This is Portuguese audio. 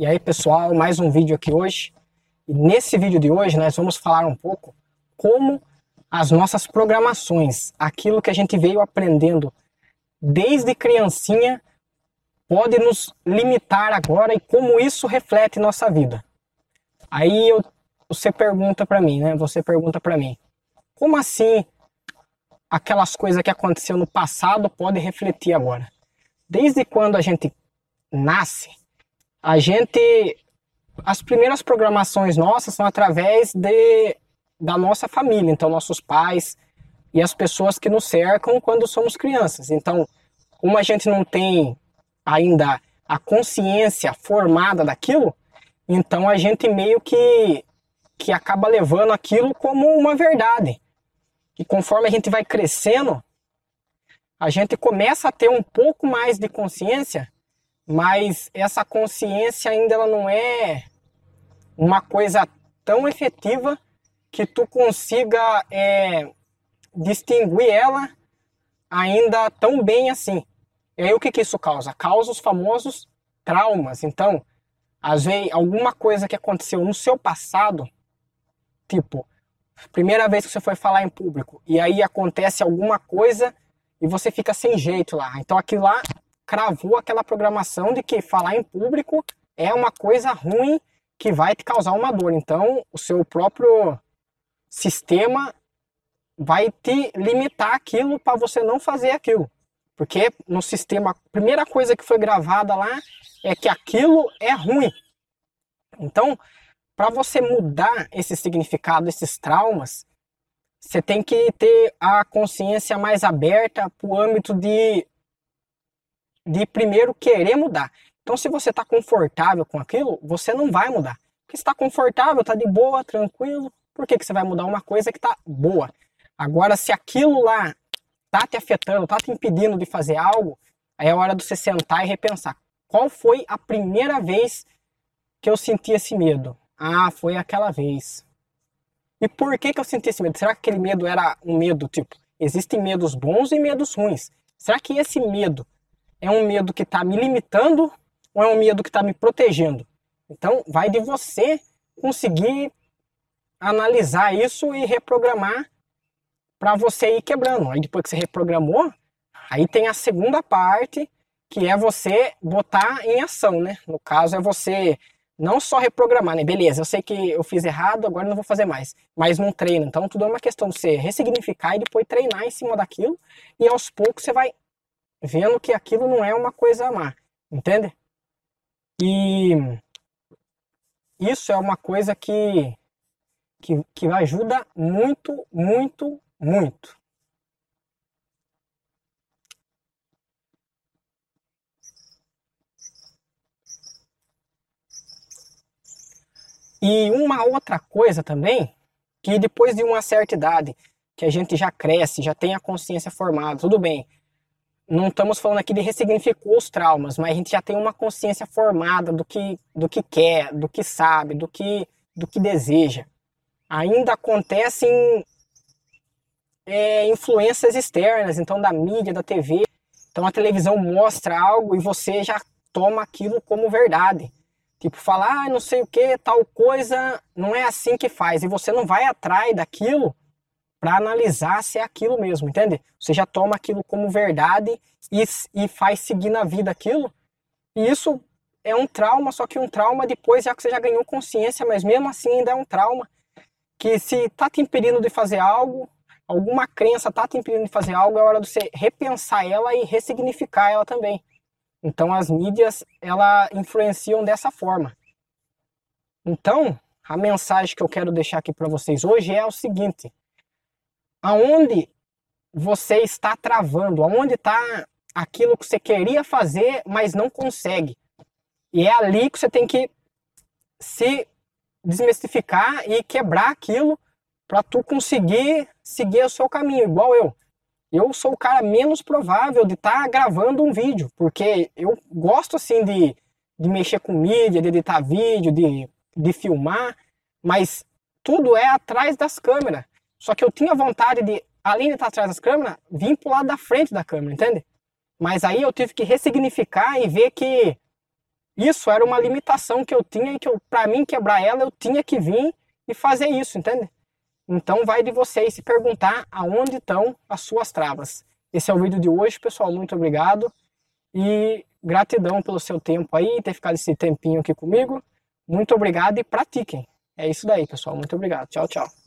E aí pessoal, mais um vídeo aqui hoje. E nesse vídeo de hoje nós vamos falar um pouco como as nossas programações, aquilo que a gente veio aprendendo desde criancinha, pode nos limitar agora e como isso reflete nossa vida. Aí eu, você pergunta para mim, né? Você pergunta para mim, como assim aquelas coisas que aconteceu no passado podem refletir agora? Desde quando a gente nasce, a gente as primeiras programações nossas são através de da nossa família, então nossos pais e as pessoas que nos cercam quando somos crianças. Então, como a gente não tem ainda a consciência formada daquilo, então a gente meio que que acaba levando aquilo como uma verdade. E conforme a gente vai crescendo, a gente começa a ter um pouco mais de consciência mas essa consciência ainda ela não é uma coisa tão efetiva que tu consiga é, distinguir ela ainda tão bem assim. E aí o que, que isso causa? Causa os famosos traumas. Então, às vezes, alguma coisa que aconteceu no seu passado, tipo, primeira vez que você foi falar em público, e aí acontece alguma coisa e você fica sem jeito lá. Então aquilo lá cravou aquela programação de que falar em público é uma coisa ruim que vai te causar uma dor. Então, o seu próprio sistema vai te limitar aquilo para você não fazer aquilo. Porque no sistema, a primeira coisa que foi gravada lá é que aquilo é ruim. Então, para você mudar esse significado, esses traumas, você tem que ter a consciência mais aberta para o âmbito de de primeiro querer mudar. Então, se você está confortável com aquilo, você não vai mudar. Porque está confortável, está de boa, tranquilo, por que, que você vai mudar uma coisa que está boa? Agora, se aquilo lá está te afetando, está te impedindo de fazer algo, aí é hora de você sentar e repensar. Qual foi a primeira vez que eu senti esse medo? Ah, foi aquela vez. E por que, que eu senti esse medo? Será que aquele medo era um medo tipo, existem medos bons e medos ruins? Será que esse medo é um medo que está me limitando ou é um medo que está me protegendo? Então, vai de você conseguir analisar isso e reprogramar para você ir quebrando. Aí depois que você reprogramou, aí tem a segunda parte, que é você botar em ação, né? No caso é você não só reprogramar, né? Beleza, eu sei que eu fiz errado, agora não vou fazer mais. Mas não treino. Então tudo é uma questão de você ressignificar e depois treinar em cima daquilo. E aos poucos você vai vendo que aquilo não é uma coisa má, entende? E isso é uma coisa que, que, que ajuda muito, muito, muito. E uma outra coisa também, que depois de uma certa idade, que a gente já cresce, já tem a consciência formada, tudo bem, não estamos falando aqui de ressignificar os traumas, mas a gente já tem uma consciência formada do que, do que quer, do que sabe, do que, do que deseja. Ainda acontecem é, influências externas, então da mídia, da TV. Então a televisão mostra algo e você já toma aquilo como verdade. Tipo, falar, ah, não sei o que, tal coisa, não é assim que faz. E você não vai atrás daquilo para analisar se é aquilo mesmo, entende? Você já toma aquilo como verdade e, e faz seguir na vida aquilo. E isso é um trauma, só que um trauma depois já que você já ganhou consciência, mas mesmo assim ainda é um trauma que se tá te impedindo de fazer algo, alguma crença tá te impedindo de fazer algo, é hora de você repensar ela e ressignificar ela também. Então as mídias, ela influenciam dessa forma. Então, a mensagem que eu quero deixar aqui para vocês hoje é o seguinte: aonde você está travando, aonde está aquilo que você queria fazer, mas não consegue. E é ali que você tem que se desmistificar e quebrar aquilo para tu conseguir seguir o seu caminho, igual eu. Eu sou o cara menos provável de estar tá gravando um vídeo, porque eu gosto assim de, de mexer com mídia, de editar vídeo, de, de filmar, mas tudo é atrás das câmeras. Só que eu tinha vontade de, além de estar atrás das câmeras, vir pro lado da frente da câmera, entende? Mas aí eu tive que ressignificar e ver que isso era uma limitação que eu tinha e que para mim quebrar ela eu tinha que vir e fazer isso, entende? Então vai de vocês se perguntar aonde estão as suas travas. Esse é o vídeo de hoje, pessoal. Muito obrigado e gratidão pelo seu tempo aí, ter ficado esse tempinho aqui comigo. Muito obrigado e pratiquem. É isso daí, pessoal. Muito obrigado. Tchau, tchau.